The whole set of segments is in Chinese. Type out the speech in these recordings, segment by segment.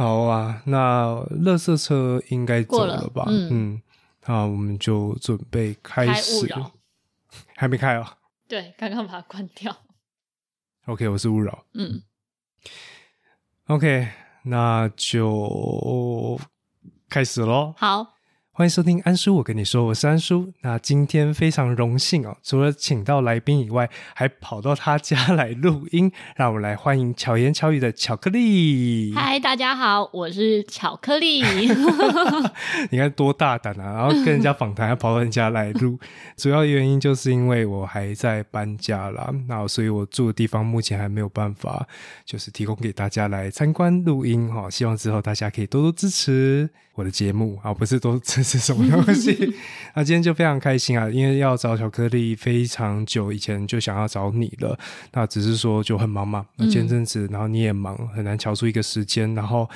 好啊，那垃圾车应该走了吧？嗯嗯，好，我们就准备开开始。还没开啊对，刚刚把它关掉。？OK，我是勿扰。嗯，OK，那就开始喽。好，欢迎收听安叔，我跟你说，我是安叔。那今天非常荣幸哦，除了请到来宾以外，还跑到他家来录音，让我们来欢迎巧言巧语的巧克力。嗨，大家好，我是巧克力。你看多大胆啊！然后跟人家访谈，还跑到人家来录，主要原因就是因为我还在搬家啦，那所以我住的地方目前还没有办法，就是提供给大家来参观录音哈。希望之后大家可以多多支持我的节目啊，不是多支持什么东西。那今天就非常开心啊，因为要找巧克力非常久以前就想要找你了，那只是说就很忙嘛，那前阵子然后你也忙，很难瞧出一个时间，然后。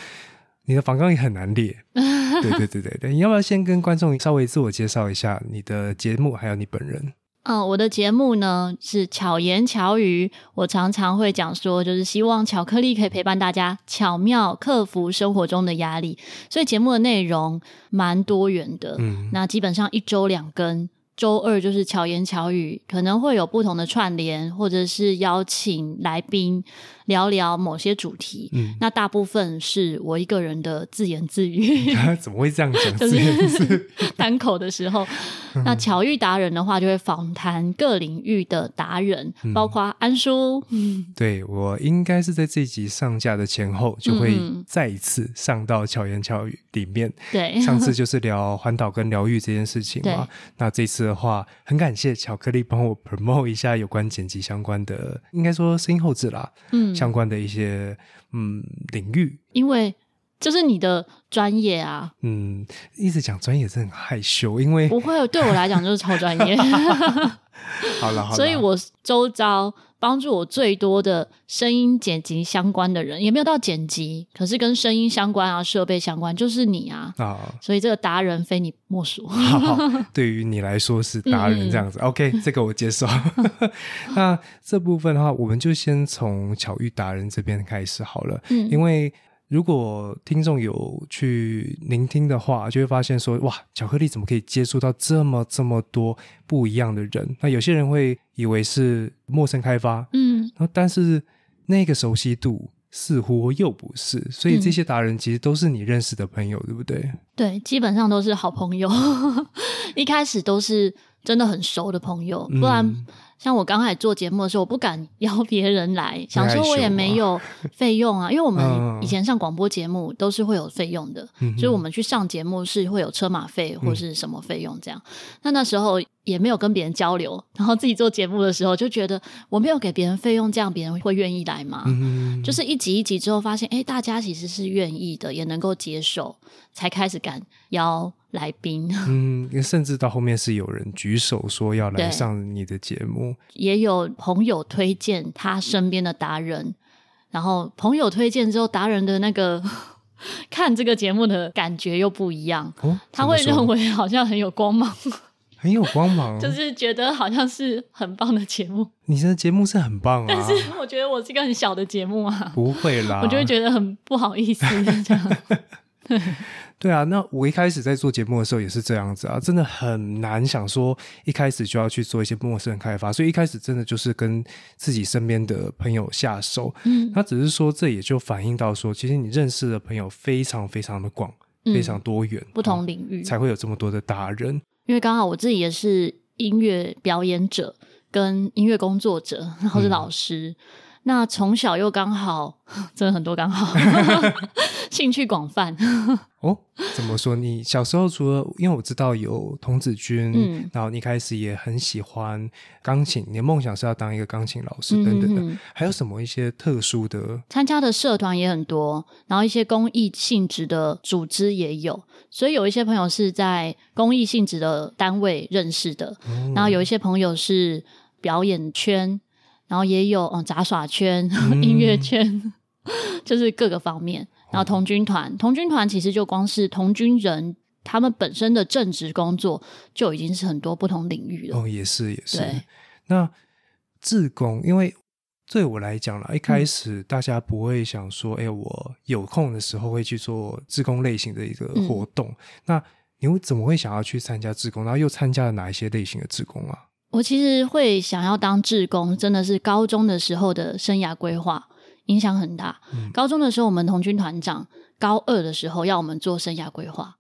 你的房纲也很难列，对对对对对，你要不要先跟观众稍微自我介绍一下你的节目，还有你本人？嗯，我的节目呢是巧言巧语，我常常会讲说，就是希望巧克力可以陪伴大家巧妙克服生活中的压力，所以节目的内容蛮多元的。嗯那基本上一周两更，周二就是巧言巧语，可能会有不同的串联，或者是邀请来宾聊聊某些主题。嗯，那大部分是我一个人的自言自语。怎么会这样讲？就是单口的时候，那巧遇达人的话，就会访谈各领域的达人，包括安叔，对我应该是在这一集上架的前后，就会嗯。再一次上到巧言巧语里面。对，上次就是聊环岛跟疗愈这件事情嘛，那这次的话，很感谢巧克力帮我 promote 一下有关剪辑相关的，应该说声音后置啦，嗯，相关的一些嗯领域。因为这是你的专业啊，嗯，一直讲专业是很害羞，因为不会对我来讲就是超专业，好了好了，所以我周遭帮助我最多的声音剪辑相关的人，也没有到剪辑，可是跟声音相关啊、设备相关，就是你啊，啊，所以这个达人非你莫属。好好，对于你来说是达人这样子、o k 这个我接受。那这部分的话，我们就先从巧遇达人这边开始好了，嗯。因为。如果听众有去聆听的话，就会发现说，哇，巧克力怎么可以接触到这么这么多不一样的人？那有些人会以为是陌生开发，嗯，然后但是那个熟悉度似乎又不是，所以这些达人其实都是你认识的朋友，对不对？对，基本上都是好朋友，一开始都是真的很熟的朋友，不然嗯像我刚开始做节目的时候，我不敢邀 别人来，想说我也没有费用啊，因为我嗯们以前上广播节目都是会有费用的，嗯哼就是我们去上节目是会有车马费或是什么费用这样。那那时候也没有跟别人交流，然后自己做节目的时候就觉得我没有给别人费用，这样别人会愿意来吗？嗯，就是一集一集之后，发现哎，诶大家其实是愿意的，也能够接受，才开始敢邀来宾。嗯，甚至到后面是有人举手说要来上你的节目，也有朋友推荐他身边的达人，然后朋友推荐之后，达人的那个 看这个节目的感觉又不一样，哦，他会认为好像很有光芒，很有光芒，就是觉得好像是很棒的节目。你的节目是很棒啊，但是我觉得我是一个很小的节目啊，不会啦，我就会觉得很不好意思这样。对啊，那我一开始在做节目的时候也是这样子啊，真的很难想说一开始就要去做一些陌生人开发，所以一开始真的就是跟自己身边的朋友下手。嗯那只是说这也就反映到说，其实你认识的朋友非常非常的广，嗯非常多元，不同领域，才会有这么多的达人。因为刚好我自己也是音乐表演者、跟音乐工作者，然后是老师。那从小又刚好，真的很多刚好，兴趣广泛。哦，怎么说？你小时候除了因为我知道有童子军，嗯然后你一开始也很喜欢钢琴，你的梦想是要当一个钢琴老师等等的，嗯嗯嗯还有什么一些特殊的？参加的社团也很多，然后一些公益性质的组织也有，所以有一些朋友是在公益性质的单位认识的，哦然后有一些朋友是表演圈，然后也有嗯杂耍圈、音乐圈，就是各个方面。然后童军团，童军团其实就光是童军人他们本身的正职工作就已经是很多不同领域了。哦，也是也是对。那自工，因为对我来讲啦，一开始大家不会想说，哎、我有空的时候会去做自工类型的一个活动。那你会怎么会想要去参加自工？然后又参加了哪一些类型的自工啊？我其实会想要当志工，真的是高中的时候的生涯规划影响很大。嗯高中的时候，我们童军团长高二的时候要我们做生涯规划。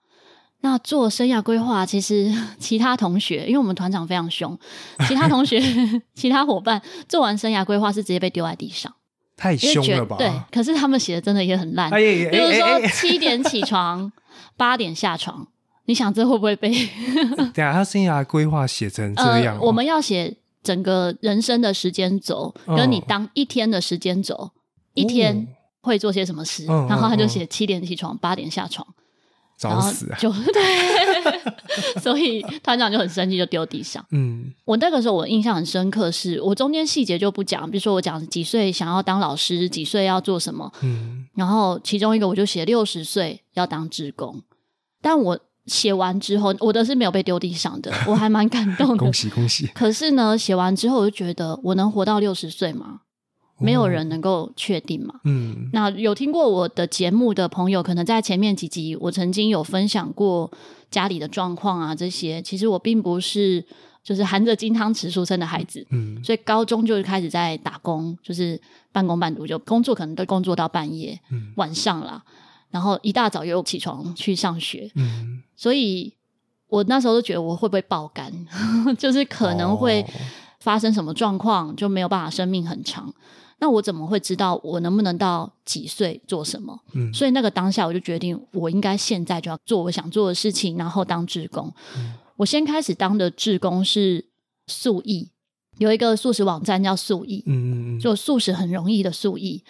那做生涯规划，其实 其他同学，因为我们团长非常凶，其他同学、其他伙伴做完生涯规划是直接被丢在地上，太凶了吧？对，可是他们写的真的也很烂。比如说七点起床，八点下床，你想这会不会被？等一下他生涯规划写成这样哦、呃，我们要写整个人生的时间轴，嗯跟你当一天的时间轴，一天会做些什么事，然后他就嗯写七点起床，八点下床，找死啊！就对，所以团长就很生气，就丢地上。嗯我那个时候我印象很深刻是，我中间细节就不讲，比如说我讲几岁想要当老师，几岁要做什么，嗯然后其中一个我就写六十岁要当职工，但我写完之后，我的是没有被丢地上的，我还蛮感动的恭。喜恭喜！可是呢，写完之后我就觉得，我能活到六十岁吗？没有人能够确定嘛。嗯那有听过我的节目的朋友，可能在前面几集我曾经有分享过家里的状况啊，这些其实我并不是就是含着金汤匙出生的孩子，嗯所以高中就开始在打工，就是半工半读，就工作可能都工作到半夜，嗯晚上啦，然后一大早又起床去上学，嗯，所以我那时候都觉得我会不会爆肝，就是可能会哦发生什么状况，就没有办法生命很长。那我怎么会知道我能不能到几岁做什么？嗯所以那个当下我就决定，我应该现在就要做我想做的事情，然后当志工。我先开始当的志工是素艺，有一个素食网站叫素艺，嗯嗯嗯就素食很容易的素艺。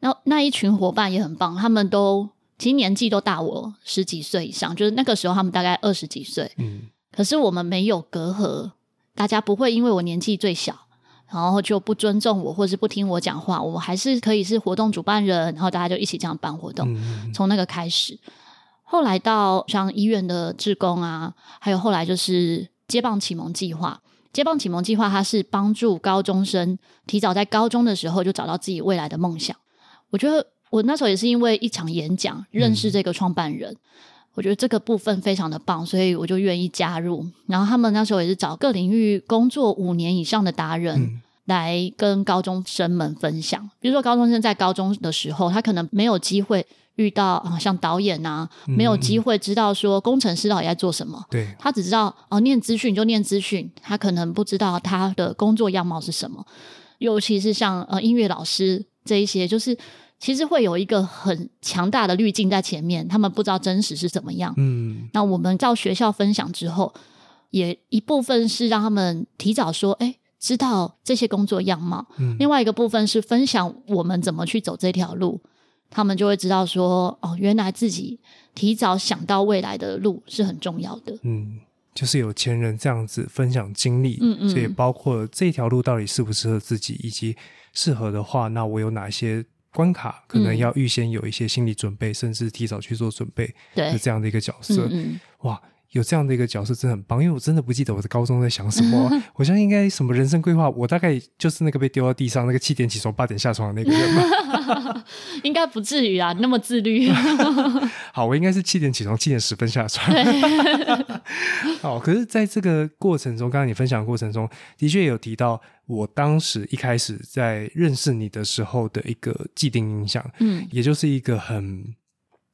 那那一群伙伴也很棒，他们都其实年纪都大我十几岁以上，就是那个时候他们大概二十几岁，嗯可是我们没有隔阂，大家不会因为我年纪最小，然后就不尊重我，或是不听我讲话。我还是可以是活动主办人，然后大家就一起这样办活动。嗯从那个开始，后来到像医院的志工啊，还有后来就是接棒启蒙计划。接棒启蒙计划，它是帮助高中生提早在高中的时候就找到自己未来的梦想。我觉得我那时候也是因为一场演讲认识这个创办人，我觉得这个部分非常的棒，所以我就愿意加入。然后他们那时候也是找各领域工作五年以上的达人。嗯来跟高中生们分享，比如说高中生在高中的时候，他可能没有机会遇到啊，像导演啊，没有机会知道说工程师到底在做什么，对，他只知道哦，念资讯就念资讯，他可能不知道他的工作样貌是什么。尤其是像呃音乐老师这一些，就是其实会有一个很强大的滤镜在前面，他们不知道真实是怎么样。嗯那我们到学校分享之后，也一部分是让他们提早说，哎，知道这些工作样貌；嗯另外一个部分是分享我们怎么去走这条路，他们就会知道说，哦，原来自己提早想到未来的路是很重要的。嗯，就是有钱人这样子分享经历，嗯嗯所以包括这条路到底适不适合自己，以及适合的话，那我有哪些关卡，可能嗯要预先有一些心理准备，甚至提早去做准备，对是，这样的一个角色。哇，有这样的一个角色真的很棒，因为我真的不记得我的高中在想什么啊、我相信应该什么人生规划，我大概就是那个被丢到地上，那个七点起床八点下床的那个人吧。应该不至于啊，那么自律。好，我应该是七点起床，七点十分下床。好，可是在这个过程中，刚刚你分享的过程中，的确有提到我当时一开始在认识你的时候的一个既定印象，嗯也就是一个很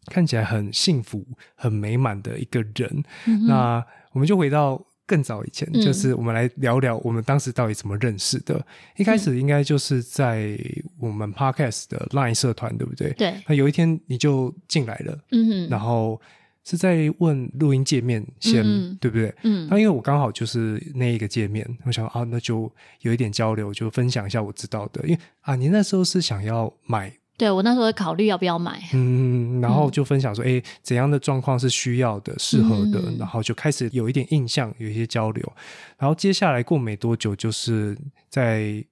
看起来很幸福、很美满的一个人。嗯那我们就回到更早以前，嗯就是我们来聊聊我们当时到底怎么认识的。一开始应该就是在我们 podcast 的 Line 社团，对不对？对，那有一天你就进来了，嗯哼，然后是在问录音界面先，对不对？嗯那因为我刚好就是那一个界面，我想啊，那就有一点交流，就分享一下我知道的。因为啊，你那时候是想要买，对我那时候在考虑要不要买。嗯，然后就分享说，哎、怎样的状况是需要的、适合的，嗯然后就开始有一点印象，有一些交流。然后接下来过没多久，就是在，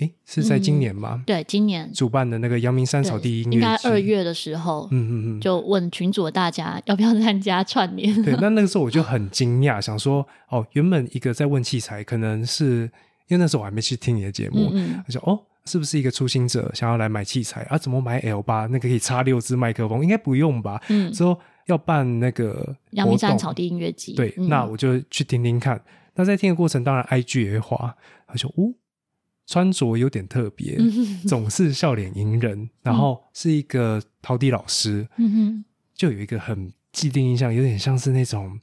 诶，是在今年吗？对，今年主办的那个阳明山草地音乐应该二，月的时候，嗯嗯嗯，就问群主的大家要不要参加串联。对，那那个时候我就很惊讶，想说，哦，原本一个在问器材，可能是因为那时候我还没去听你的节目，嗯嗯我说哦，是不是一个初心者想要来买器材？啊？怎么买 L 八？那个可以插六支麦克风？应该不用吧？嗯，之后要办那个阳明山草地音乐季，对，嗯。那我就去听听看。那在听的过程，当然 IG 也会滑，他说：“哦，穿着有点特别，嗯。总是笑脸迎人，然后是一个陶笛老师，嗯哼，就有一个很既定印象，有点像是那种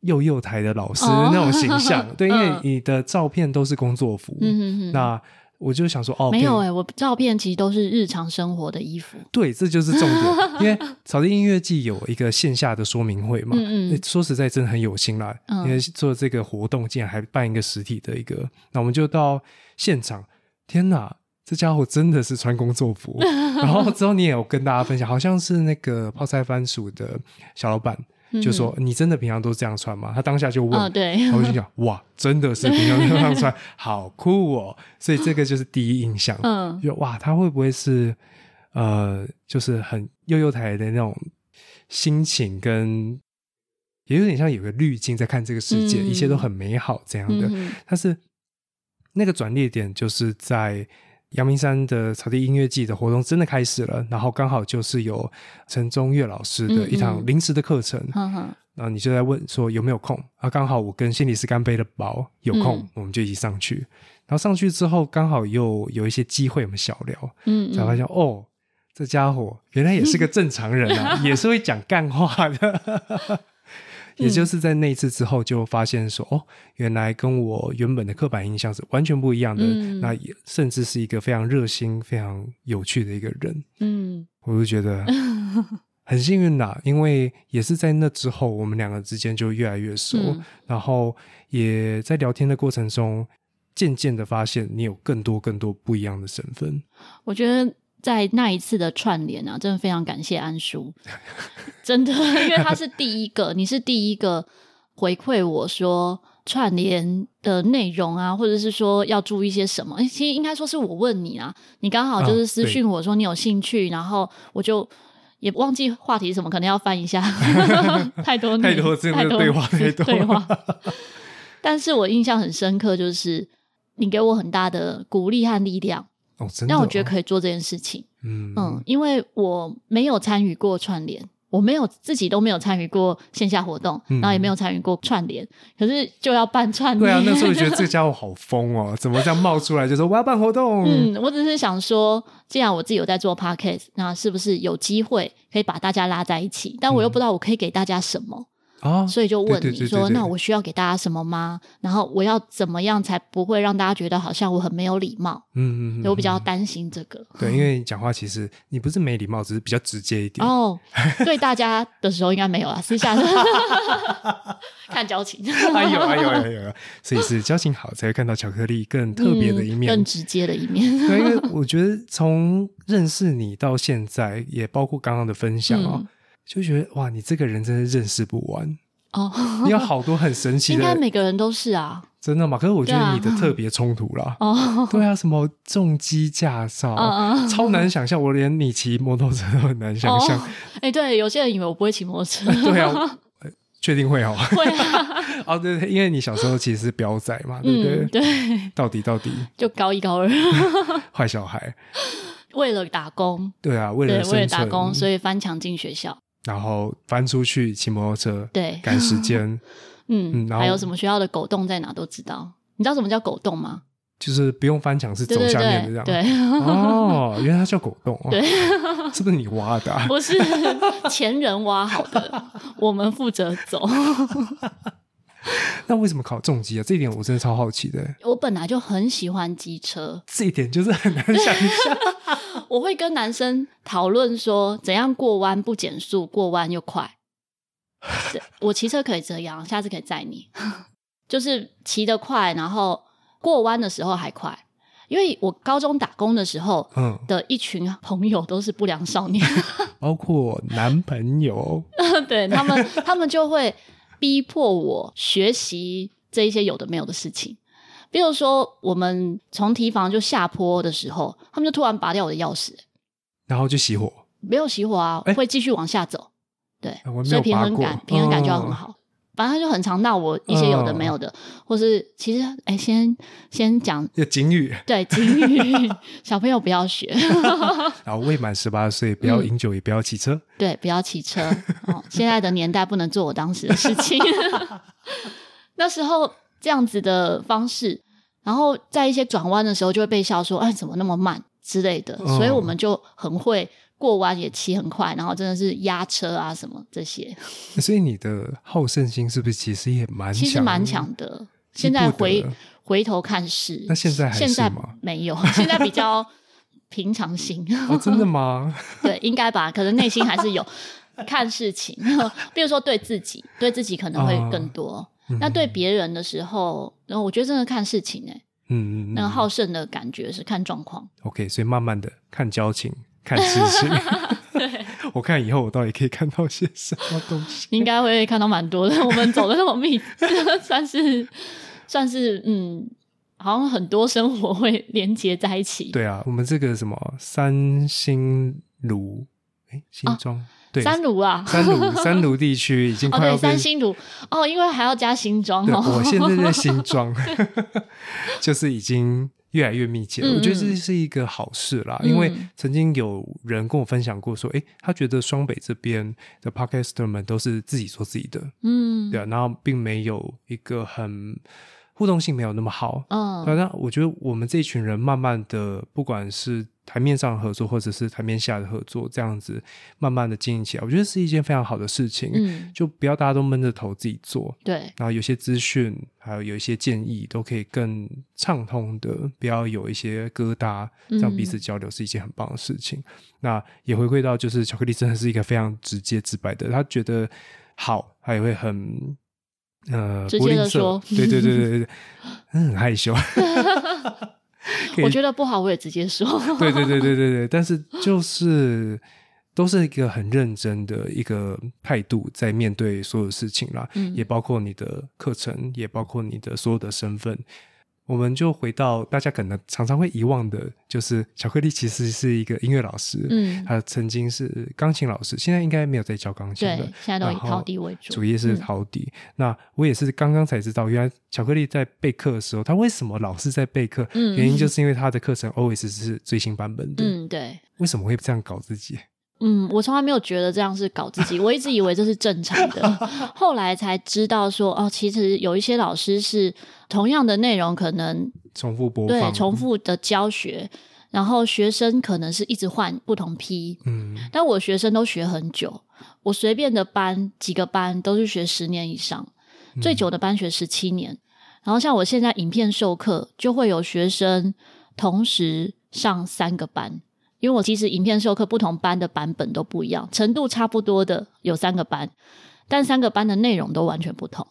幼幼台的老师哦。那种形象。对，因为嗯。你的照片都是工作服，嗯哼哼，那我就想说，哦，没有哎、我照片其实都是日常生活的衣服，对，这就是重点。因为草地音乐季有一个线下的说明会嘛，嗯嗯诶说实在真的很有心啦。嗯因为做这个活动，竟然还办一个实体的一个，那我们就到现场，天哪！这家伙真的是穿工作服，然后之后你也有跟大家分享，好像是那个泡菜番薯的小老板就说：“你真的平常都这样穿吗？”他当下就问，嗯，对，然后我就想，哇，真的是平常都这样穿，好酷哦！所以这个就是第一印象，嗯。就哇，他会不会是呃，就是很悠悠台的那种心情跟，也有点像有个滤镜在看这个世界，嗯。一切都很美好这样的。嗯但是那个转捩点就是在阳明山的草地音乐季的活动真的开始了，然后刚好就是有陈宗岳老师的一堂临时的课程，然后你就在问说有没有空啊？刚好我跟心理师干杯的宝有空，嗯我们就一起上去。然后上去之后，刚好又有一些机会，我们小聊，嗯，才发现、哦，这家伙原来也是个正常人啊，也是会讲干话的。也就是在那一次之后，就发现说，哦，原来跟我原本的刻板印象是完全不一样的。嗯那也甚至是一个非常热心、非常有趣的一个人。嗯我就觉得 很幸运啦，因为也是在那之后，我们两个之间就越来越熟，嗯然后也在聊天的过程中，渐渐的发现你有更多更多不一样的身份。我觉得在那一次的串联啊，真的非常感谢安叔，真的，因为他是第一个，你是第一个回馈我说串联的内容啊，或者是说要注意些什么。诶其实应该说是我问你啊，你刚好就是私讯我说你有兴趣，然后我就。也忘记话题是什么，可能要翻一下，太多太年多太多对话太多对话。但是我印象很深刻，就是你给我很大的鼓励和力量，哦，真的、让我觉得可以做这件事情。嗯嗯，因为我没有参与过串联，我没有自己都没有参与过线下活动，嗯然后也没有参与过串联，可是就要办串联。对啊，那时候觉得 这家伙好疯哦，怎么这样冒出来就说我要办活动？嗯，我只是想说，既然我自己有在做 podcast，那是不是有机会可以把大家拉在一起？但我又不知道我可以给大家什么，啊，所以就问对你说：“对对对对那我需要给大家什么吗？然后我要怎么样才不会让大家觉得好像我很没有礼貌？”嗯嗯我比较担心这个。对，因为你讲话其实你不是没礼貌，只是比较直接一点。哦，对大家的时候应该没有啦，私下 看交情，哎呦哎呦哎呦，所以是交情好才会看到巧克力更特别的一面。嗯更直接的一面。对，因为我觉得从认识你到现在，也包括刚刚的分享哦，嗯就觉得哇，你这个人真的认识不完，哦，你有好多很神奇的应该的，每个人都是啊。真的吗？可是我觉得你的特别冲突啦。哦，对啊，什么重机驾照，超难想象，我连你骑摩托车都很难想象。哦，哎、对，有些人以为我不会骑摩托车，对啊，呃确定会哦。会啊，哦，对对，因为你小时候其实是彪仔嘛，对不对？嗯，对，到底到底就高一高二，坏小孩，为了打工，对啊，为，了生为了打工，所以翻墙进学校，然后翻出去骑摩托车，对，赶时间，嗯，嗯然后还有什么学校的狗洞在哪都知道。你知道什么叫狗洞吗？就是不用翻墙，是走下面的这对样。对，哦，原来它叫狗洞哦，对是不是你挖的啊？不是前人挖好的，我们负责走。那为什么考重机啊？这一点我真的超好奇的。我本来就很喜欢机车，这一点就是很难想象。我会跟男生讨论说，怎样过弯不减速，过弯又快。我骑车可以这样，下次可以载你，就是骑得快，然后过弯的时候还快。因为我高中打工的时候嗯，的一群朋友都是不良少年，包括男朋友，对他们，他们就会逼迫我学习这一些有的没有的事情。比如说，我们从提防就下坡的时候，他们就突然拔掉我的钥匙，然后就熄火。没有熄火啊，哎会继续往下走。对所以平衡感平衡感就要很哦好。反正就很常闹我一些有的没有的，或是其实哎，先先讲有警语，对警语，小朋友不要学，然后未满十八岁不要饮酒，也不要骑车，对，不要骑车。哦，现在的年代不能做我当时的事情。那时候这样子的方式，然后在一些转弯的时候就会被笑说：“哎，怎么那么慢之类的。”所以我们就很会。过弯也骑很快，然后真的是压车啊什么这些。所以你的好胜心是不是其实也蛮其实蛮强的？现在回回头看是，那现在现在没有，现在比较平常心。真的吗？对，应该吧。可能内心还是有看事情，比如说对自己，对自己可能会更多。那对别人的时候，然后我觉得真的看事情哎，嗯嗯，那个好胜的感觉是看状况。OK，所以慢慢的看交情。看事情，对，我看以后我到底可以看到些什么东西？应该会看到蛮多的。我们走的那么密，算是算是嗯，好像很多生活会连接在一起。对啊，我们这个什么三星炉，哎，新庄对三炉啊，三炉 三炉地区已经快要三星炉哦，因为还要加新庄。哦。我现在在 新庄，就是已经。越来越密切，我觉得这是一个好事啦。因为曾经有人跟我分享过，说，哎，他觉得双北这边的 podcaster 们都是自己做自己的，嗯，对啊，然后并没有一个很互动性没有那么好，嗯，反正我觉得我们这一群人慢慢的，不管是台面上合作，或者是台面下的合作，这样子慢慢的经营起来，我觉得是一件非常好的事情。嗯，就不要大家都闷着头自己做，对。然后有些资讯，还有有一些建议，都可以更畅通的，不要有一些疙瘩，这样彼此交流是一件很棒的事情。那也回归到，就是巧克力真的是一个非常直接直白的，他觉得好，他也会很呃直接的说，对对对对对，很害羞。我觉得不好，我也直接说。对对对对对对，但是就是都是一个很认真的一个态度，在面对所有事情啦，也包括你的课程，也包括你的所有的身份。我们就回到大家可能常常会遗忘的，就是巧克力其实是一个音乐老师，嗯，他曾经是钢琴老师，现在应该没有在教钢琴了，现在都以陶笛为主，主业是陶笛。那我也是刚刚才知道，原来巧克力在备课的时候，他为什么老是在备课？原因就是因为他的课程 always 是最新版本的，嗯，对。为什么会这样搞自己？嗯，我从来没有觉得这样是搞自己，我一直以为这是正常的，后来才知道说哦，其实有一些老师是同样的内容可能重复播放，对，重复的教学，然后学生可能是一直换不同批，嗯，但我学生都学很久，我随便的班几个班都是学十年以上，最久的班学十七年，然后像我现在影片授课，就会有学生同时上三个班。因为我其实影片授课不同班的版本都不一样，程度差不多的有三个班，但三个班的内容都完全不同。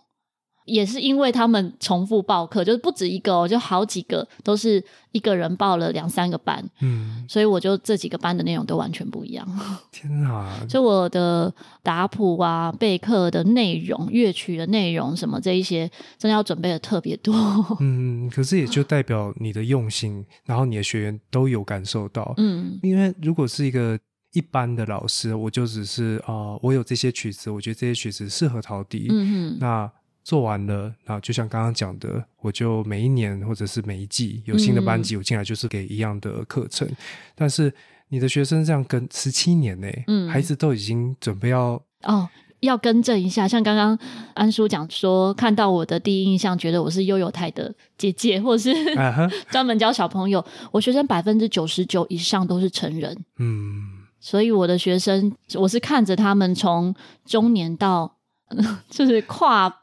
也是因为他们重复报课，就是不止一个哦，就好几个都是一个人报了两三个班，嗯，所以我就这几个班的内容都完全不一样。天哪！所以我的打谱啊、备课的内容、乐曲的内容什么这一些，真的要准备的特别多。嗯，可是也就代表你的用心，然后你的学员都有感受到。嗯，因为如果是一个一般的老师，我就只是啊，我有这些曲子，我觉得这些曲子适合陶笛。嗯嗯，那。做完了，然后就像刚刚讲的，我就每一年或者是每一季有新的班级，我进来就是给一样的课程。但是你的学生这样跟十七年呢，嗯，孩子都已经准备要哦，要更正一下。像刚刚安叔讲说，看到我的第一印象，觉得我是悠悠台的姐姐，或是 专门教小朋友。我学生百分之九十九以上都是成人，嗯，所以我的学生，我是看着他们从中年到 就是跨。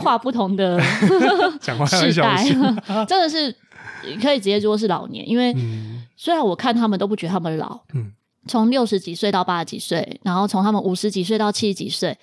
跨不同的 世代，真的是可以直接说是老年。因为虽然我看他们都不觉得他们老，从六十几岁到八十几岁，然后从他们五十几岁到七十几岁，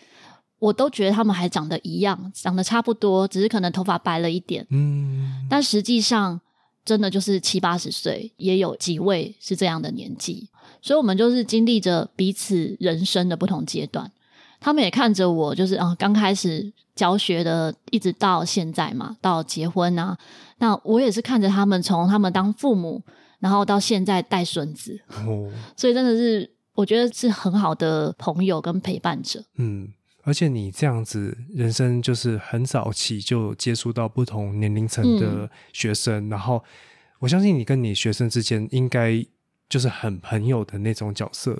我都觉得他们还长得一样，长得差不多，只是可能头发白了一点。嗯，但实际上真的就是七八十岁，也有几位是这样的年纪。所以，我们就是经历着彼此人生的不同阶段。他们也看着我，就是啊，刚开始教学的，一直到现在嘛，到结婚啊，那我也是看着他们从他们当父母，然后到现在带孙子，哦，所以真的是我觉得是很好的朋友跟陪伴者。嗯，而且你这样子，人生就是很早期就接触到不同年龄层的学生，然后我相信你跟你学生之间应该就是很朋友的那种角色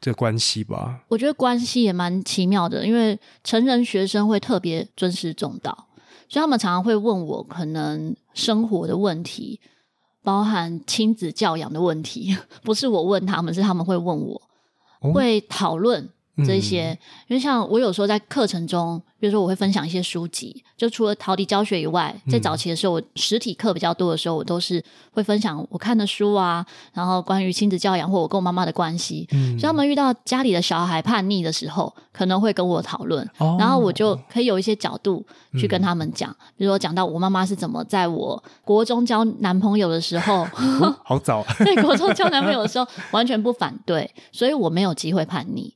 的关系吧？我觉得关系也蛮奇妙的，因为成人学生会特别尊师重道，所以他们常常会问我可能生活的问题，包含亲子教养的问题，不是我问他们，是他们会问我，会讨论。这些，因为像我有时候在课程中，比如说我会分享一些书籍，就除了陶笛教学以外，在早期的时候，我实体课比较多的时候，我都是会分享我看的书啊，然后关于亲子教养或我跟我妈妈的关系。所以他们遇到家里的小孩叛逆的时候，可能会跟我讨论，然后我就可以有一些角度去跟他们讲，比如说讲到我妈妈是怎么在我国中交男朋友的时候，好早，在国中交男朋友的时候完全不反对，所以我没有机会叛逆。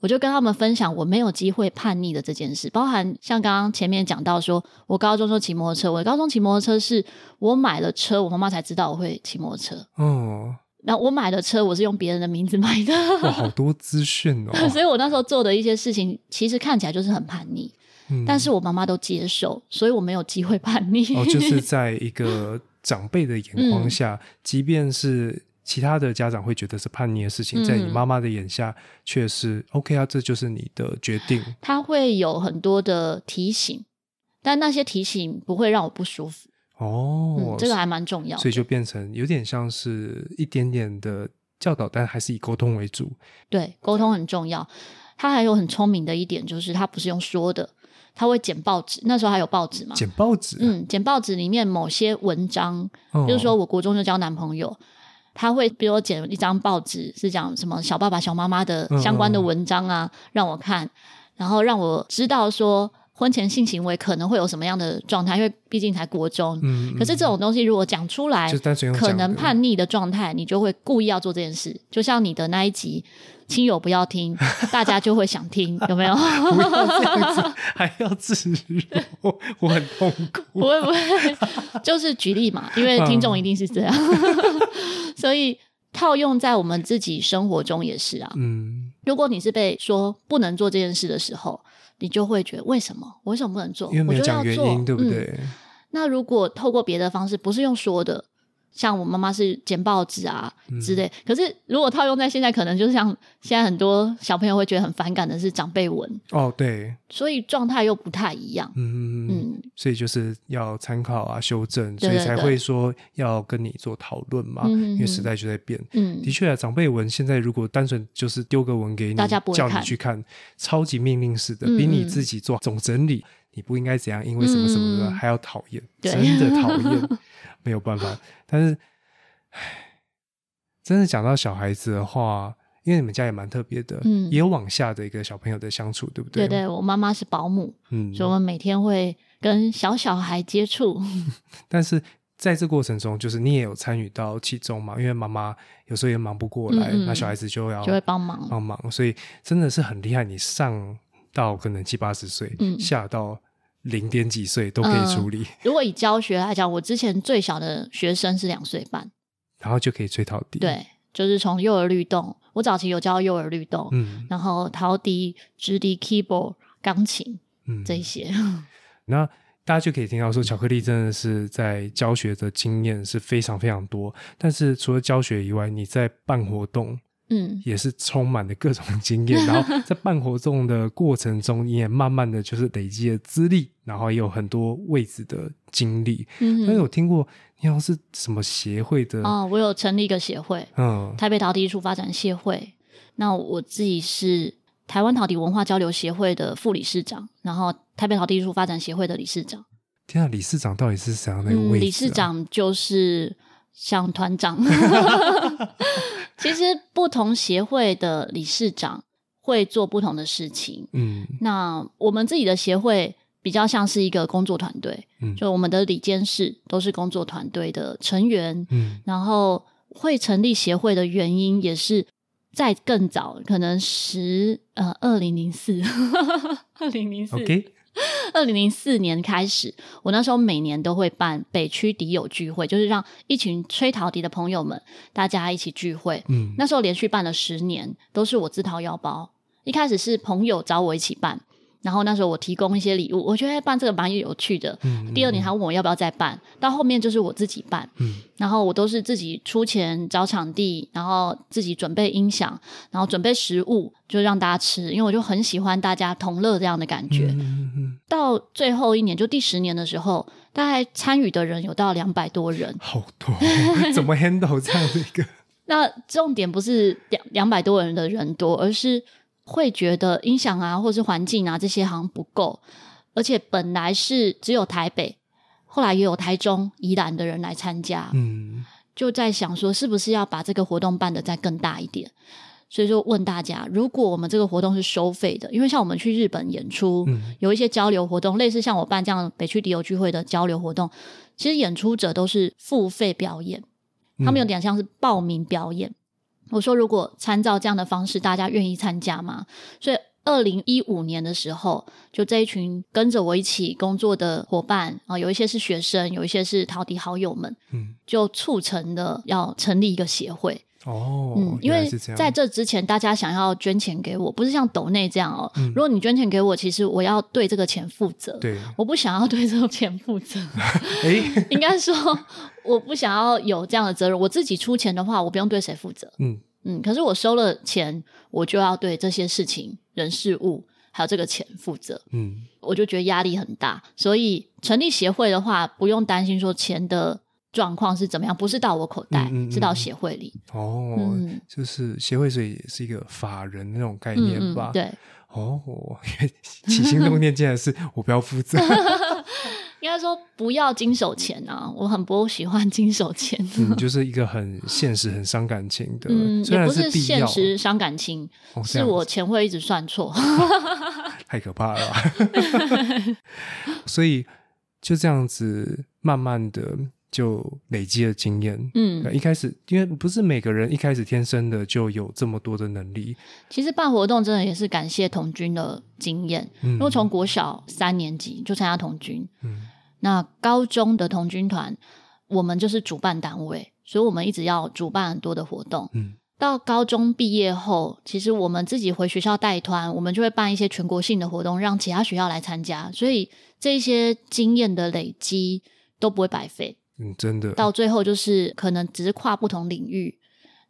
我就跟他们分享我没有机会叛逆的这件事，包含像刚刚前面讲到，说我高中就骑摩托车，我高中骑摩托车是我买了车，我妈妈才知道我会骑摩托车。哦，那我买的车我是用别人的名字买的，哇，好 多资讯哦。所以我那时候做的一些事情，其实看起来就是很叛逆，但是我妈妈都接受，所以我没有机会叛逆。哦，就是 在一个长辈的眼光下，即便是。其他的家长会觉得是叛逆的事情，在你妈妈的眼下却是 OK 啊，这就是你的决定。他会有很多的提醒，但那些提醒不会让我不舒服。哦，这个还蛮重要，所以就变成有点像是一点点的教导，但还是以沟通为主。对，沟通很重要。他还有很聪明的一点，就是他不是用说的，他会剪报纸。那时候还有报纸吗？剪报纸，嗯，剪报纸里面某些文章，就是说我国中就交男朋友。他会比如剪一张报纸，是讲什么小爸爸、小妈妈的相关的文章啊，让我看，然后让我知道说婚前性行为可能会有什么样的状态，因为毕竟才国中。嗯。可是这种东西如果讲出来，可能叛逆的状态，你就会故意要做这件事。就像你的那一集。亲友不要听，大家就会想听，有没有？不要这样子，还要自我，我很痛苦。不会不会，就是举例嘛，因为听众一定是这样，所以套用在我们自己生活中也是啊。嗯，如果你是被说不能做这件事的时候，你就会觉得为什么？我为什么不能做？因为没有讲原因，对不对？那如果透过别的方式，不是用说的。像我妈妈是剪报纸啊之类，可是如果套用在现在，可能就是像现在很多小朋友会觉得很反感的是长辈文哦，对，所以状态又不太一样，嗯嗯，所以就是要参考啊，修正，所以才会说要跟你做讨论嘛，因为时代就在变，嗯，的确啊，长辈文现在如果单纯就是丢个文给你，大家不叫你去看，超级命令式的，比你自己做总整理，你不应该怎样，因为什么什么的还要讨厌，真的讨厌。没有办法，但是，唉，真的讲到小孩子的话，因为你们家也蛮特别的，嗯，也有往下的一个小朋友的相处，对不对？对对，我妈妈是保姆，嗯，所以我们每天会跟小小孩接触。但是在这过程中，就是你也有参与到其中嘛？因为妈妈有时候也忙不过来，那小孩子就要就会帮忙帮忙，所以真的是很厉害。你上到可能七八十岁，嗯，下到。零点几岁都可以处理。如果以教学来讲，我之前最小的学生是两岁半，然后就可以吹陶笛。对，就是从幼儿律动，我早期有教幼儿律动，嗯，然后陶笛、直笛、keyboard、钢琴，嗯，这些。那大家就可以听到说，巧克力真的是在教学的经验是非常非常多。但是除了教学以外，你在办活动。嗯，也是充满了各种经验，然后在办活动的过程中，你也慢慢的就是累积了资历，然后也有很多位置的经历。嗯，那有听过你好像是什么协会的？哦，我有成立一个协会，嗯，台北陶笛艺术发展协会。那我自己是台湾陶笛文化交流协会的副理事长，然后台北陶笛艺术发展协会的理事长。天啊，理事长到底是怎样的一个位置？理事长就是像团长。其实不同协会的理事长会做不同的事情。嗯，那我们自己的协会比较像是一个工作团队。嗯，就我们的理监事都是工作团队的成员。嗯，然后会成立协会的原因也是在更早，可能十呃二零零四，二零零四。二零零四年开始，我那时候每年都会办北区笛友聚会，就是让一群吹陶笛的朋友们大家一起聚会。嗯，那时候连续办了十年，都是我自掏腰包。一开始是朋友找我一起办，然后那时候我提供一些礼物，我觉得办这个蛮有趣的。嗯第二年他问我要不要再办，到后面就是我自己办，嗯然后我都是自己出钱找场地，然后自己准备音响，然后准备食物，就让大家吃，因为我就很喜欢大家同乐这样的感觉。到最后一年，就第十年的时候，大概参与的人有到两百多人。好多，怎么 handle 这样的一个？那重点不是两两百多人的人多，而是会觉得音响啊，或是环境啊这些好像不够，而且本来是只有台北，后来也有台中、宜兰的人来参加，嗯就在想说是不是要把这个活动办得再更大一点。所以说问大家，如果我们这个活动是收费的，因为像我们去日本演出，嗯有一些交流活动，类似像我办这样北区迪友聚会的交流活动，其实演出者都是付费表演，嗯他们有点像是报名表演。我说，如果参照这样的方式，大家愿意参加吗？所以，二零一五年的时候，就这一群跟着我一起工作的伙伴啊，有一些是学生，有一些是陶笛好友们，嗯就促成了要成立一个协会。哦，嗯，因为在这之前，大家想要捐钱给我，不是像抖内这样哦。嗯如果你捐钱给我，其实我要对这个钱负责。对，我不想要对这个钱负责，哎，应该说我不想要有这样的责任。我自己出钱的话，我不用对谁负责。嗯嗯，可是我收了钱，我就要对这些事情、人事物还有这个钱负责，嗯我就觉得压力很大。所以成立协会的话，不用担心说钱的状况是怎么样，不是到我口袋，嗯嗯嗯是到协会里。哦，嗯就是协会，所以也是一个法人那种概嗯念吧？嗯，对，哦，起心动念竟然是我不要负责，应该说不要经手钱啊，我很不喜欢经手钱。嗯，就是一个很现实、很伤感情的，嗯，虽然也不是现实伤感情，哦、是我钱会一直算错。太可怕了，所以就这样子慢慢的就累积了经验。嗯，一开始，因为不是每个人一开始天生的就有这么多的能力，其实办活动真的也是感谢童军的经验，嗯因为从国小三年级就参加童军，嗯那高中的童军团我们就是主办单位，所以我们一直要主办很多的活动。嗯到高中毕业后，其实我们自己回学校带团，我们就会办一些全国性的活动，让其他学校来参加。所以这些经验的累积都不会白费。嗯，真的，到最后就是可能只是跨不同领域，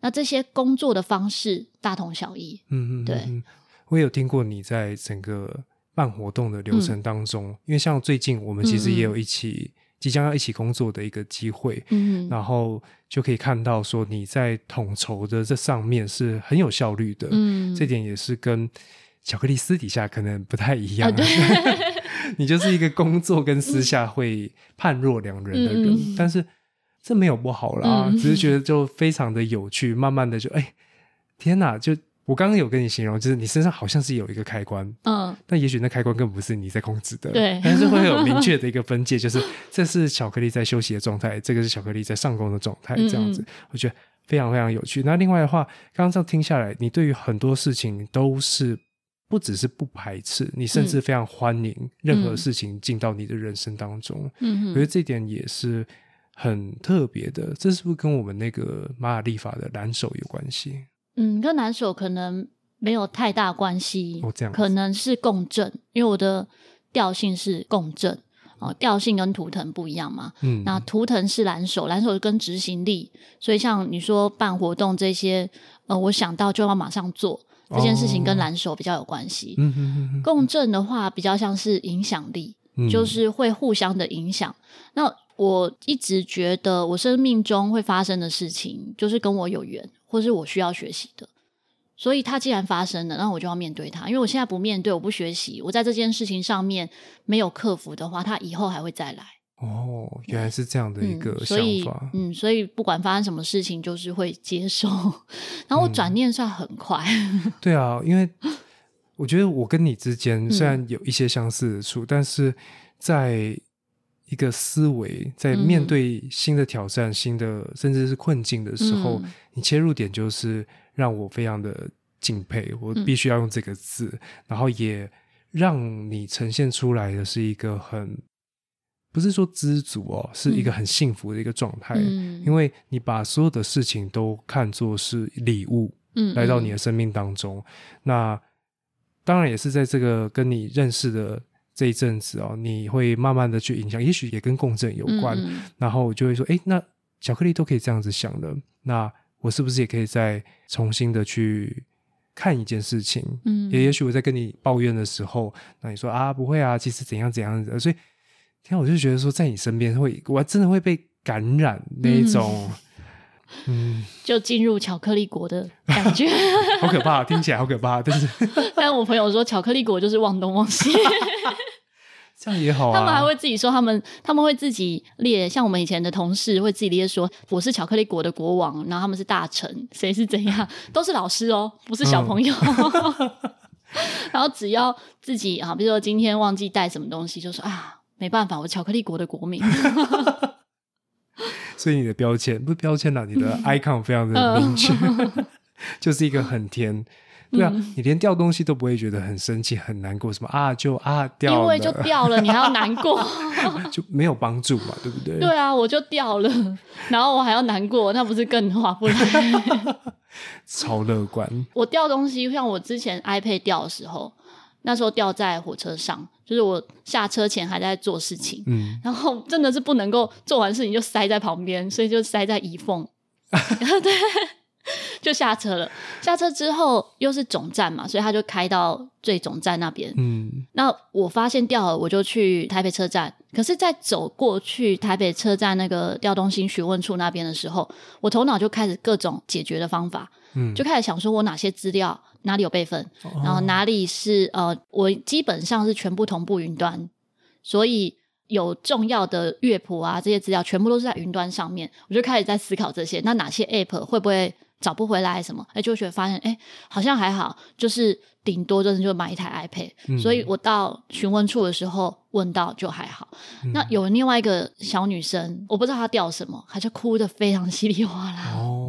那这些工作的方式大同小异。嗯嗯，对我也有听过你在整个办活动的流程当中，因为像最近我们其实也有一起、即将要一起工作的一个机会，嗯然后就可以看到说你在统筹的这上面是很有效率的，嗯，这点也是跟巧克力私底下可能不太一样、啊 对你就是一个工作跟私下会判若两人的人，但是这没有不好啦，嗯 只是觉得就非常的有趣，慢慢的就哎，天哪！就我刚刚有跟你形容，就是你身上好像是有一个开关，嗯但也许那开关根本不是你在控制的，对但是会有明确的一个 分界，就是这是巧克力在休息的状态，这个是巧克力在上工的状态，这样子，嗯我觉得非常非常有趣。那另外的话，刚刚这样听下来，你对于很多事情都是不只是不排斥，你甚至非常欢迎任何事情进到你的人生当中。嗯我觉得这点也是很特别的，这是不是跟我们那个玛雅历法的蓝手有关系？嗯，跟蓝手可能没有太大关系，哦这样可能是共振，因为我的调性是共振哦，调性跟图腾不一样嘛。嗯，那图腾是蓝手，蓝手跟执行力，所以像你说办活动这些，呃，我想到就要马上做这件事情，跟哦蓝手比较有关系。共振的话，比较像是影响力，嗯，就是会互相的影响。那我一直觉得，我生命中会发生的事情，就是跟我有缘，或是我需要学习的。所以它既然发生了，那我就要面对它。因为我现在不面对，我不学习，我在这件事情上面没有克服的话，它以后还会再来。哦，原来是这样的一个想以法。嗯，所以不管发生什么事情，就是会接受。然后我转念算很快，对啊，因为我觉得我跟你之间虽嗯然有一些相似的处，但是在一个思维，在嗯面对新的挑战、新的甚至是困境的时候，嗯你切入点就是让我非常的敬佩，我嗯必须要用这个字，然后也让你呈现出来的是一个很不是说知足哦，是一个很幸福的一个状态，嗯因为你把所有的事情都看作是礼物，嗯来到你的生命当中。那当然也是在这个跟你认识的这一阵子哦，你会慢慢的去影响，也许也跟共振有关。嗯然后我就会说，哎，那巧克力都可以这样子想的，那我是不是也可以再重新的去看一件事情？嗯也也许我在跟你抱怨的时候，那你说啊不会啊，其实怎样怎样的，所以天啊，我就觉得说，在你身边会，我真的会被感染那一种，嗯，就进入巧克力国的感觉。好可怕，听起来好可怕，但是 但我朋友说，巧克力国就是忘东忘西，这样也好啊。他们还会自己说，他们他们会自己列，像我们以前的同事会自己列说，我是巧克力国的国王，然后他们是大臣，谁是怎样，都是老师哦，不是小朋友。然后只要自己啊，比如说今天忘记带什么东西，就说啊，没办法，我巧克力国的国民。所以你的标签不是标签啦，你的 icon 非常的明确，就是一个很甜。对啊，你连掉东西都不会觉得很生气、很难过，什么啊就啊掉了，因为就掉了，你还要难过。就没有帮助嘛，对不对？对啊，我就掉了，然后我还要难过，那不是更划不来？超乐观，我掉东西，像我之前 iPad 掉的时候，那时候掉在火车上，就是我下车前还在做事情，嗯，然后真的是不能够做完事情就塞在旁边，所以就塞在椅缝 对，就下车了。下车之后又是总站嘛，所以他就开到最总站那边。嗯，那我发现掉了，我就去台北车站。可是，在走过去台北车站那个调动新询问处那边的时候，我头脑就开始各种解决的方法，嗯就开始想说我哪些资料哪里有备份，哦然后哪里是呃，我基本上是全部同步云端，所以有重要的乐谱啊这些资料全部都是在云端上面。我就开始在思考这些，那哪些 app 会不会找不回来什么？哎，就觉得发现哎，好像还好，就是顶多就是就买一台 iPad，、嗯所以我到询问处的时候问到就还好。嗯那有另外一个小女生，我不知道她掉什么，她就哭的非常稀里哗啦。哦，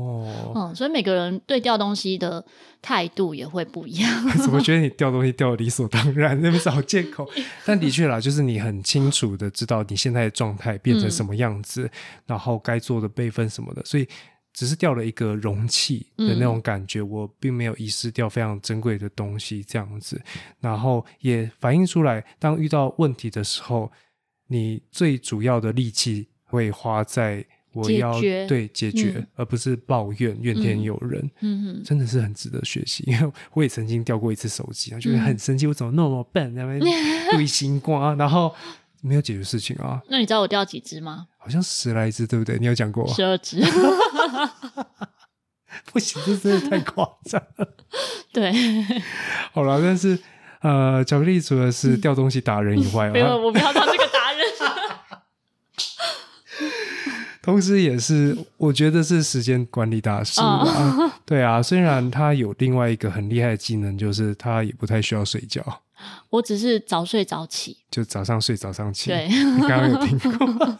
嗯，所以每个人对掉东西的态度也会不一样。怎么觉得你掉东西掉的理所当然，那边找借口？但的确啦，就是你很清楚的知道你现在的状态变成什么样子，然后该做的备份什么的，所以只是掉了一个容器的那种感觉，我并没有遗失掉非常珍贵的东西这样子，然后也反映出来，当遇到问题的时候，你最主要的力气会花在。我要决对解决，嗯而不是抱怨怨天尤人。嗯哼，真的是很值得学习，因为我也曾经掉过一次手机，然后觉得很生气，我怎么那么笨，那边对心瓜，然后没有解决事情啊，那你知道我掉几只吗？好像十来只，对不对？你有讲过？十二只。不行，这真的太夸张了。对，好了，但是呃，巧克力除了是掉东西打人以外，没有，啊，我不要当这个达人。同时也是我觉得是时间管理大师啊。对啊，虽然他有另外一个很厉害的技能，就是他也不太需要睡觉，我只是早睡早起。就早上睡早上起。对，你刚刚有听过？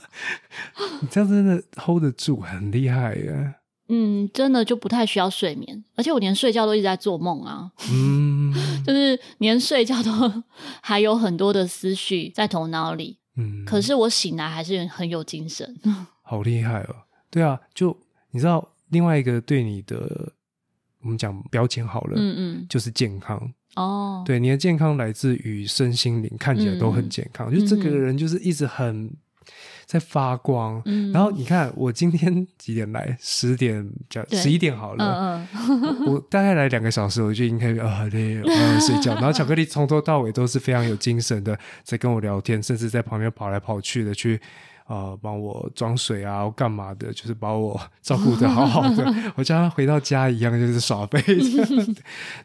你这样真的 hold 得住，很厉害耶。嗯，真的就不太需要睡眠，而且我连睡觉都一直在做梦啊，嗯 就是连睡觉都还有很多的思绪在头脑里，嗯，可是我醒来还是很有精神。好厉害哦。对啊，就你知道另外一个对你的，我们讲标签好了，嗯嗯，就是健康。哦，对，你的健康来自于身心灵，看起来都很健康。就这个人就是一直很在发光。嗯然后你看，我今天几点来？十点，讲十一点好了。我大概来两个小时，我就应该啊累，我要睡觉。然后巧克力从头到尾都是非常有精神的，在跟我聊天，甚至在旁边跑来跑去的去。呃，帮我装水啊，干嘛的？就是把我 照顾的好好的，我叫他回到家一样，就是耍飞。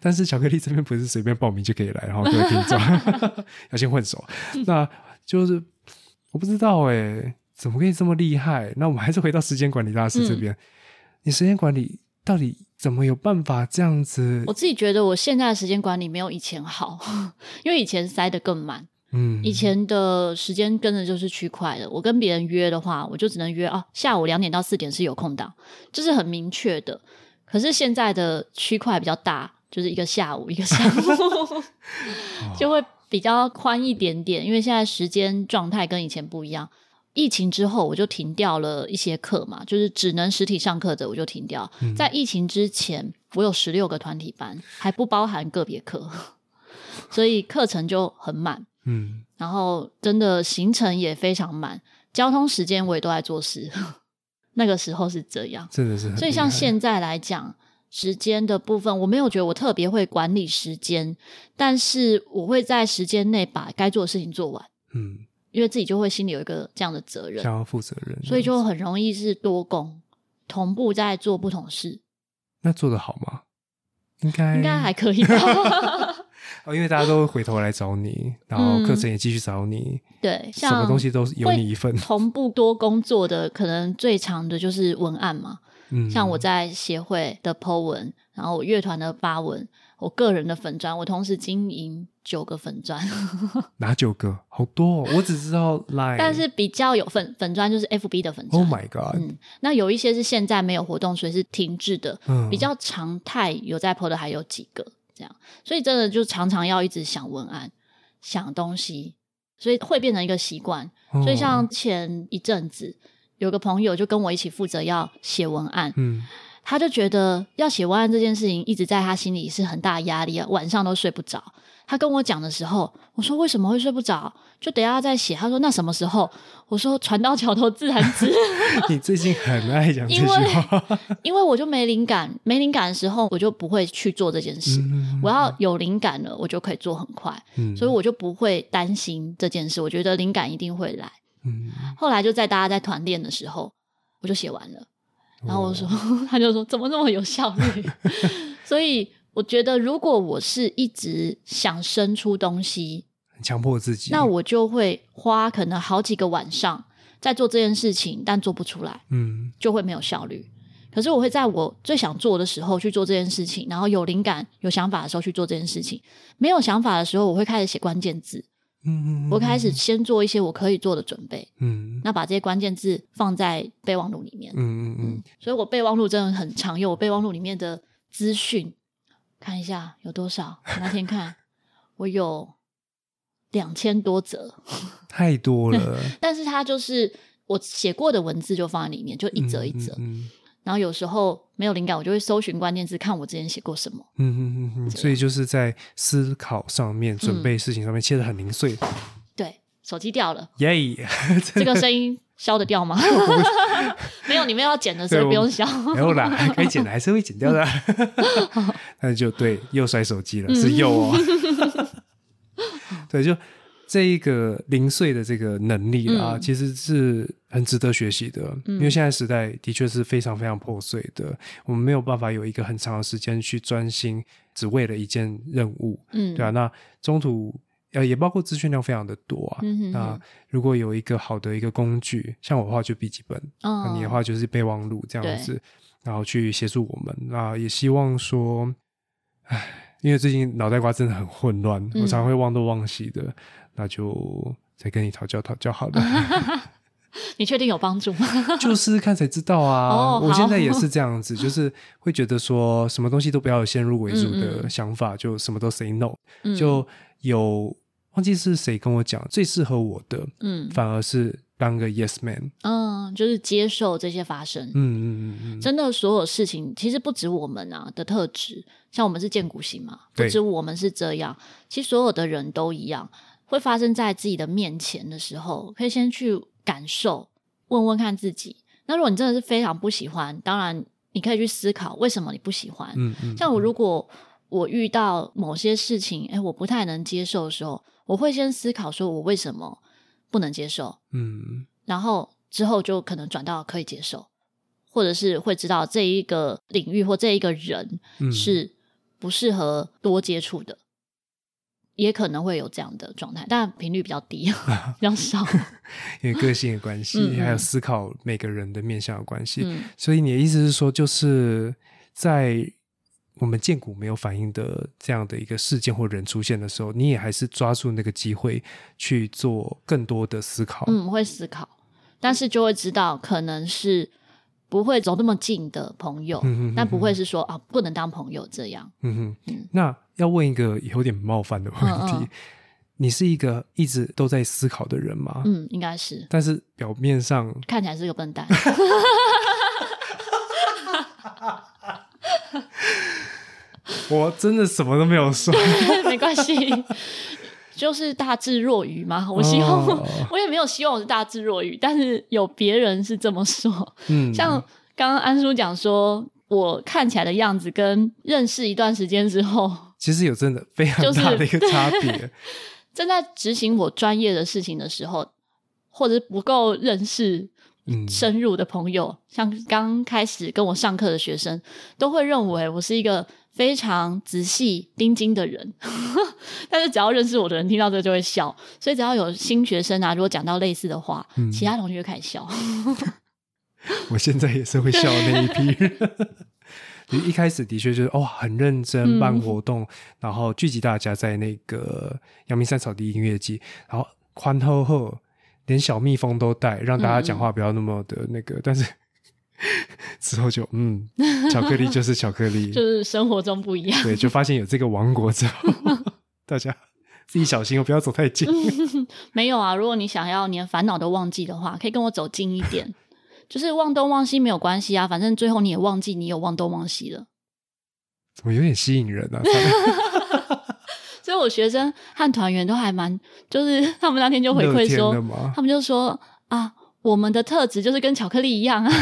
但是巧克力这边不是随便报名就可以来，然后各位听众 要先混熟。那就是我不知道哎、怎么可以这么厉害？那我们还是回到时间管理大师这边，你时间管理到底怎么有办法这样子我？自己觉得我现在的时间管理没有以前好，因为以前塞得更满。嗯，以前的时间跟着就是区块的，我跟别人约的话，我就只能约啊，下午两点到四点是有空档，这是很明确的。可是现在的区块比较大，就是一个下午一个上午，就会比较宽一点点，因为现在时间状态跟以前不一样。疫情之后，我就停掉了一些课嘛，就是只能实体上课的，我就停掉。在疫情之前，我有十六个团体班，还不包含个别课。所以课程就很满，嗯，然后真的行程也非常满，交通时间我也都在做事。那个时候是这样，真的是很所以像现在来讲，时间的部分，我没有觉得我特别会管理时间，但是我会在时间内把该做的事情做完，嗯，因为自己就会心里有一个这样的责任，想要负责任，所以就很容易是多工，同步在做不同事，那做的好吗？应该应该还可以吧？哦，因为大家都会回头来找你，然后课程也继续找你，对，什么像东西都有你一份。同步多工作的，可能最长的就是文案嘛。嗯，像我在协会的 Po 文，然后我乐团的发文，我个人的粉砖，我同时经营九个粉砖，哪九个？好多、哦，我只知道 Line，但是比较有粉粉砖就是 FB 的粉砖。Oh my God，嗯，那有一些是现在没有活动，所以是停滞的。嗯比较常态有在 PO 的还有几个这样，所以真的就常常要一直想文案、想东西，所以会变成一个习惯。哦所以像前一阵子有个朋友就跟我一起负责要写文案，嗯他就觉得要写文案这件事情一直在他心里是很大的压力啊，晚上都睡不着。他跟我讲的时候，我说为什么会睡不着？就等下再写。他说那什么时候？我说船到桥头自然直。你最近很爱讲这句因为话，因为我就没灵感，没灵感的时候我就不会去做这件事。嗯我要有灵感了，我就可以做很快，嗯所以我就不会担心这件事。我觉得灵感一定会来。嗯，后来就在大家在团练的时候，我就写完了。然后我说，哦 他就说怎么那么有效率？所以我觉得，如果我是一直想生出东西，很强迫自己，那我就会花可能好几个晚上在做这件事情，但做不出来。嗯就会没有效率。可是我会在我最想做的时候去做这件事情，然后有灵感、有想法的时候去做这件事情。没有想法的时候，我会开始写关键字，嗯嗯，我开始先做一些我可以做的准备，嗯那把这些关键字放在备忘录里面。嗯嗯嗯，所以我备忘录真的很常用，我备忘录里面的资讯看一下有多少。那天看我有两千多则，太多了，但是它就是我写过的文字就放在里面，就一则一则。嗯然后有时候没有灵感，我就会搜寻关键字，看我之前写过什么。嗯嗯嗯嗯，所以就是在思考上面、准嗯备事情上面切的很零碎，对，手机掉了，耶！这个声音消得掉吗？没有，你们要剪的，所以对不用消。没有啦，可以剪的还是会剪掉的。那就对，又摔手机了，是又哦。对，就这一个零碎的这个能力啊，嗯其实是很值得学习的。因为现在时代的确是非常非常破碎的，我们没有办法有一个很长的时间去专心，只为了一件任务。嗯，对啊，那中途呃也包括资讯量非常的多啊。嗯哼哼那如果有一个好的一个工具，像我的话就笔记本，你的话就是备忘录这样子，然后去协助我们。那也希望说，唉，因为最近脑袋瓜真的很混乱，嗯我常常会忘东忘西的，那就再跟你讨教讨教好了。你确定有帮助吗？就试试看才知道啊！哦我现在也是这样子，就是会觉得说什么东西都不要有先入为主嗯的嗯想法，就什么都 say no，、嗯就有忘记是谁跟我讲，最适合我的嗯反而是当个 yes man。嗯，就是接受这些发生。嗯嗯嗯嗯，真的，所有事情其实不止我们啊的特质，像我们是建骨型嘛，不对止我们是这样，其实所有的人都一样，会发生在自己的面前的时候，可以先去感受，问问看自己。那如果你真的是非常不喜欢，当然你可以去思考为什么你不喜欢。嗯嗯，像我如果我遇到某些事情，哎，我不太能接受的时候，我会先思考说我为什么不能接受，嗯。然后之后就可能转到可以接受，或者是会知道这一个领域或这一个人嗯。是不适合多接触的，也可能会有这样的状态，但频率比较低，比较少。因为个性的关系，嗯嗯。还有思考每个人的面向的关系，嗯。所以你的意思是说，就是在我们见股没有反应的这样的一个事件或人出现的时候，你也还是抓住那个机会去做更多的思考。嗯，会思考，但是就会知道可能是不会走那么近的朋友，嗯哼但不会是说啊不能当朋友这样。嗯哼，嗯那要问一个有点冒犯的问题：嗯嗯你是一个一直都在思考的人吗？嗯，应该是但是表面上看起来是个笨蛋。我真的什么都没有说。没关系，就是大智若愚嘛。我希望，哦 我也没有希望我是大智若愚，但是有别人是这么说。嗯，像刚刚安叔讲说，我看起来的样子跟认识一段时间之后，其实有真的非常大的一个差别。正在执行我专业的事情的时候，或者是不够认识嗯，深入的朋友，像刚开始跟我上课的学生，都会认为我是一个非常仔细盯紧的人。但是只要认识我的人听到这个就会笑，所以只要有新学生啊，如果讲到类似的话，嗯其他同学就开始笑。我现在也是会笑的那一批人。就一开始的确就是哦，很认真办活动，然后聚集大家在那个阳明山草地音乐季，然后宽厚厚，连小蜜蜂都带，让大家讲话不要那么的那个。但是之后就嗯，巧克力就是巧克力，就是生活中不一样。对，就发现有这个王国之后，大家自己小心哦，不要走太近。没有啊，如果你想要连烦恼都忘记的话，可以跟我走近一点。就是忘东忘西没有关系啊，反正最后你也忘记你有忘东忘西了。怎么有点吸引人啊？所以我学生和团员都还蛮，就是他们那天就回馈说，他们就说啊，我们的特质就是跟巧克力一样啊。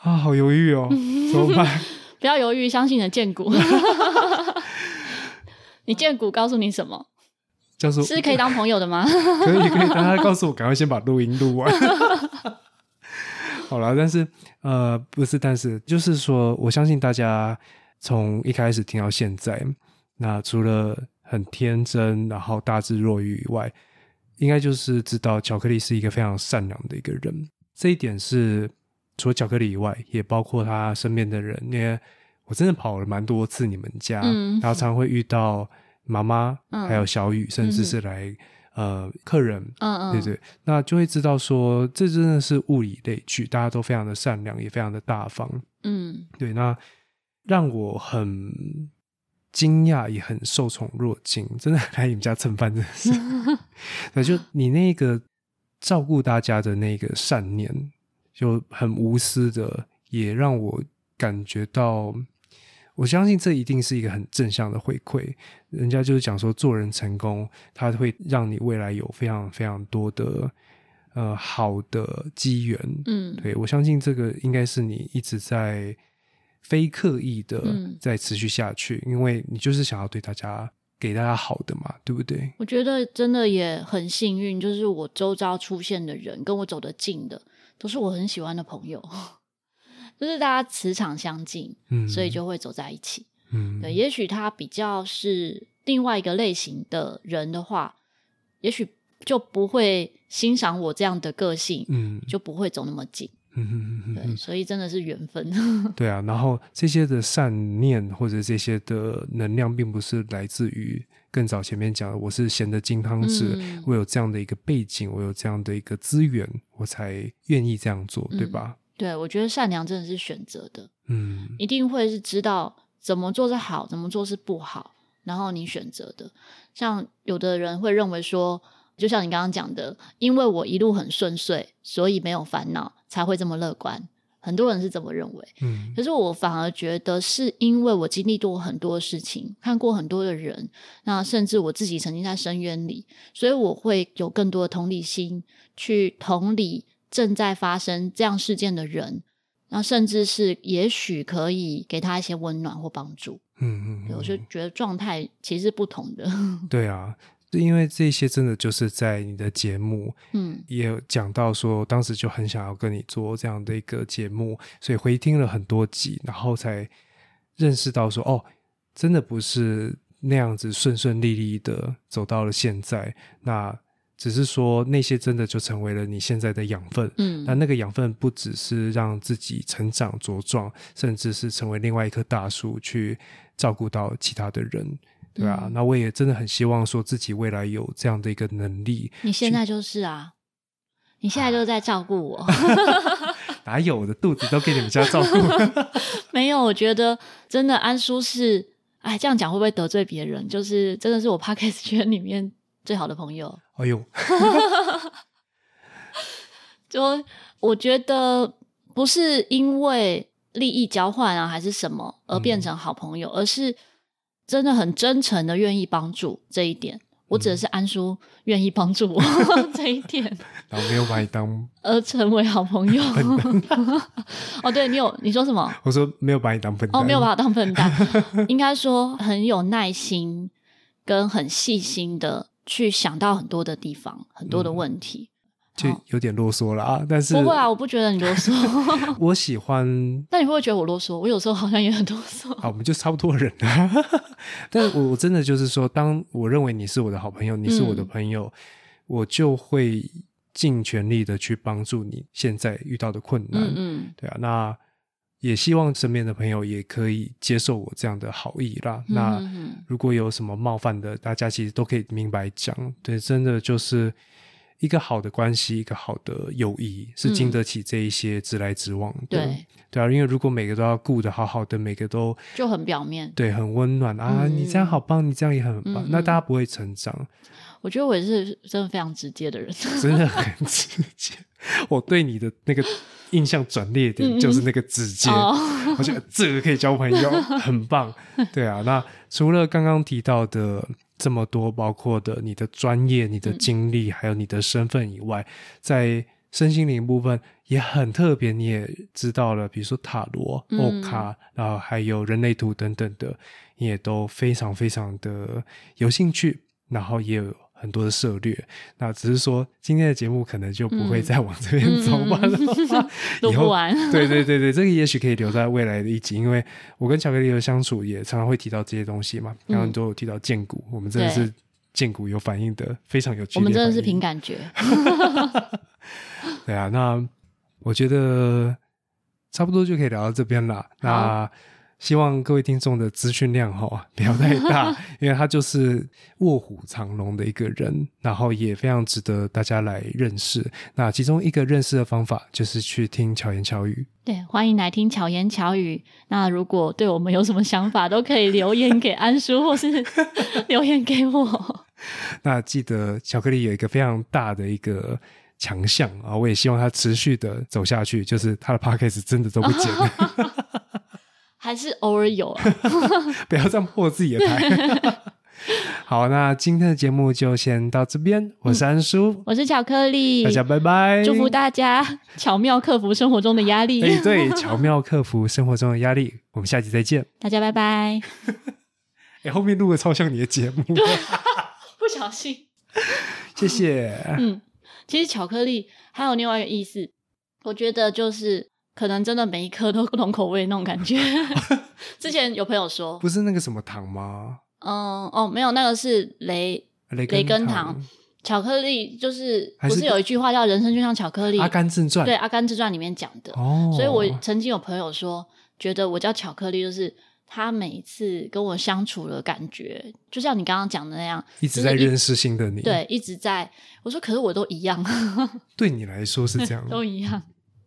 啊，好犹豫哦，怎么办？不要犹豫，相信你的剑骨。你剑骨告诉你什么？是可以当朋友的吗？可以可以，大家告诉我，赶快先把录音录完。好了，但是呃，不是，但是就是说，我相信大家从一开始听到现在，那除了很天真，然后大智若愚以外，应该就是知道巧克力是一个非常善良的一个人。这一点是除了巧克力以外，也包括他身边的人，因为我真的跑了蛮多次你们家，嗯然后常会遇到妈妈，嗯还有小雨，甚至是来、呃客人，嗯嗯，对对，那就会知道说，这真的是物以类聚，大家都非常的善良，也非常的大方。嗯对，那让我很惊讶，也很受宠若惊。真的来你们家蹭饭，真的是，那，就你那个照顾大家的那个善念，就很无私的，也让我感觉到。我相信这一定是一个很正向的回馈。人家就是讲说，做人成功，它会让你未来有非常非常多的呃好的机缘。嗯对我相信这个应该是你一直在非刻意的嗯在持续下去，因为你就是想要对大家给大家好的嘛，对不对？我觉得真的也很幸运，就是我周遭出现的人跟我走得近的，都是我很喜欢的朋友，就是大家磁场相近，嗯，所以就会走在一起。嗯，对，也许他比较是另外一个类型的人的话，也许就不会欣赏我这样的个性，嗯就不会走那么近。嗯嗯嗯对，嗯，所以真的是缘分。对啊。然后这些的善念或者这些的能量，并不是来自于更早前面讲的，我是咸的金汤匙，嗯我有这样的一个背景，我有这样的一个资源，我才愿意这样做，对吧？对我觉得善良真的是选择的，嗯一定会是知道怎么做是好，怎么做是不好，然后你选择的。像有的人会认为说，就像你刚刚讲的，因为我一路很顺遂，所以没有烦恼，才会这么乐观。很多人是这么认为，嗯可是我反而觉得是因为我经历过很多事情，看过很多的人，那甚至我自己曾经在深渊里，所以我会有更多的同理心，去同理正在发生这样事件的人，那甚至是也许可以给他一些温暖或帮助。嗯嗯，对我就觉得状态其实是不同的。对啊，因为这些真的就是在你的节目嗯也有讲到说，当时就很想要跟你做这样的一个节目，所以回听了很多集，然后才认识到说，哦，真的不是那样子顺顺利利的走到了现在，那只是说那些真的就成为了你现在的养分。嗯那那个养分不只是让自己成长茁壮，甚至是成为另外一棵大树，去照顾到其他的人，对啊。嗯那我也真的很希望说自己未来有这样的一个能力，你现在就是啊，你现在就在照顾我。哪有我的肚子都给你们家照顾？没有，我觉得真的安叔是，哎，这样讲会不会得罪别人？就是真的是我 podcast 圈里面最好的朋友。哎呦，就我觉得不是因为利益交换啊，还是什么而变成好朋友，而是真的很真诚的愿意帮助这一点。我指的是安叔愿意帮助我 这一点，然后没有把你当而成为好朋友。哦，对你有你说什么？我说没有把你当笨蛋，哦，没有把我当笨蛋，应该说很有耐心跟很细心的去想到很多的地方，很多的问题。就有点啰嗦了啊，但是不会啊，我不觉得你啰嗦。我喜欢，那你会不会觉得我啰嗦？我有时候好像也很啰嗦。啊，我们就差不多人啊。但我我真的就是说，当我认为你是我的好朋友，你是我的朋友，我就会尽全力的去帮助你现在遇到的困难。嗯嗯，对啊，那也希望身边的朋友也可以接受我这样的好意啦。那如果有什么冒犯的，大家其实都可以明白讲。对，真的就是。一个好的关系，一个好的友谊，是经得起这一些直来直往的。对对啊，因为如果每个都要顾得好好的，每个都就很表面，对，很温暖啊，你这样好棒，你这样也很棒，那大家不会成长。我觉得我也是真的非常直接的人，真的很直接。我对你的那个印象转捩点就是那个直接，我觉得这个可以交朋友，很棒。对啊，那除了刚刚提到的。这么多，包括的你的专业、你的经历，还有你的身份以外，在身心灵部分也很特别。你也知道了，比如说塔罗、欧卡，然后还有人类图等等的，你也都非常非常的有兴趣，然后也有。很多的策略，那只是说今天的节目可能就不会再往这边走吧。以后完，对对对对，这个也许可以留在未来的一集，因为我跟巧克力的相处也常常会提到这些东西嘛。刚刚都有提到剑骨，我们真的是剑骨有反应的，非常有。我们真的是凭感觉。对啊，那我觉得差不多就可以聊到这边了。那。希望各位听众的资讯量哈不要太大，因为他就是卧虎藏龙的一个人，然后也非常值得大家来认识。那其中一个认识的方法就是去听巧言巧语。对，欢迎来听巧言巧语。那如果对我们有什么想法，都可以留言给安叔，或是留言给我。那记得巧克力有一个非常大的一个强项啊，我也希望他持续的走下去，就是他的 p o c a s t 真的都不剪。还是偶尔有啊，不要这样破自己的台。好，那今天的节目就先到这边。我是安叔，我是巧克力，大家拜拜。祝福大家 巧妙克服生活中的压力。哎，对，巧妙克服生活中的压力。我们下期再见，大家拜拜。哎，后面录的超像你的节目，不小心。谢谢。嗯，其实巧克力还有另外一个意思，我觉得就是。可能真的每一颗都不同口味那种感觉。之前有朋友说，不是那个什么糖吗？嗯，哦，没有，那个是雷雷雷根糖。巧克力就是不是有一句话叫“人生就像巧克力”？《阿甘正传》对，《阿甘正传》里面讲的。哦，所以我曾经有朋友说，觉得我叫巧克力，就是他每一次跟我相处的感觉，就像你刚刚讲的那样，一直在认识新的你。对，一直在。我说，可是我都一样。对你来说是这样，都一样。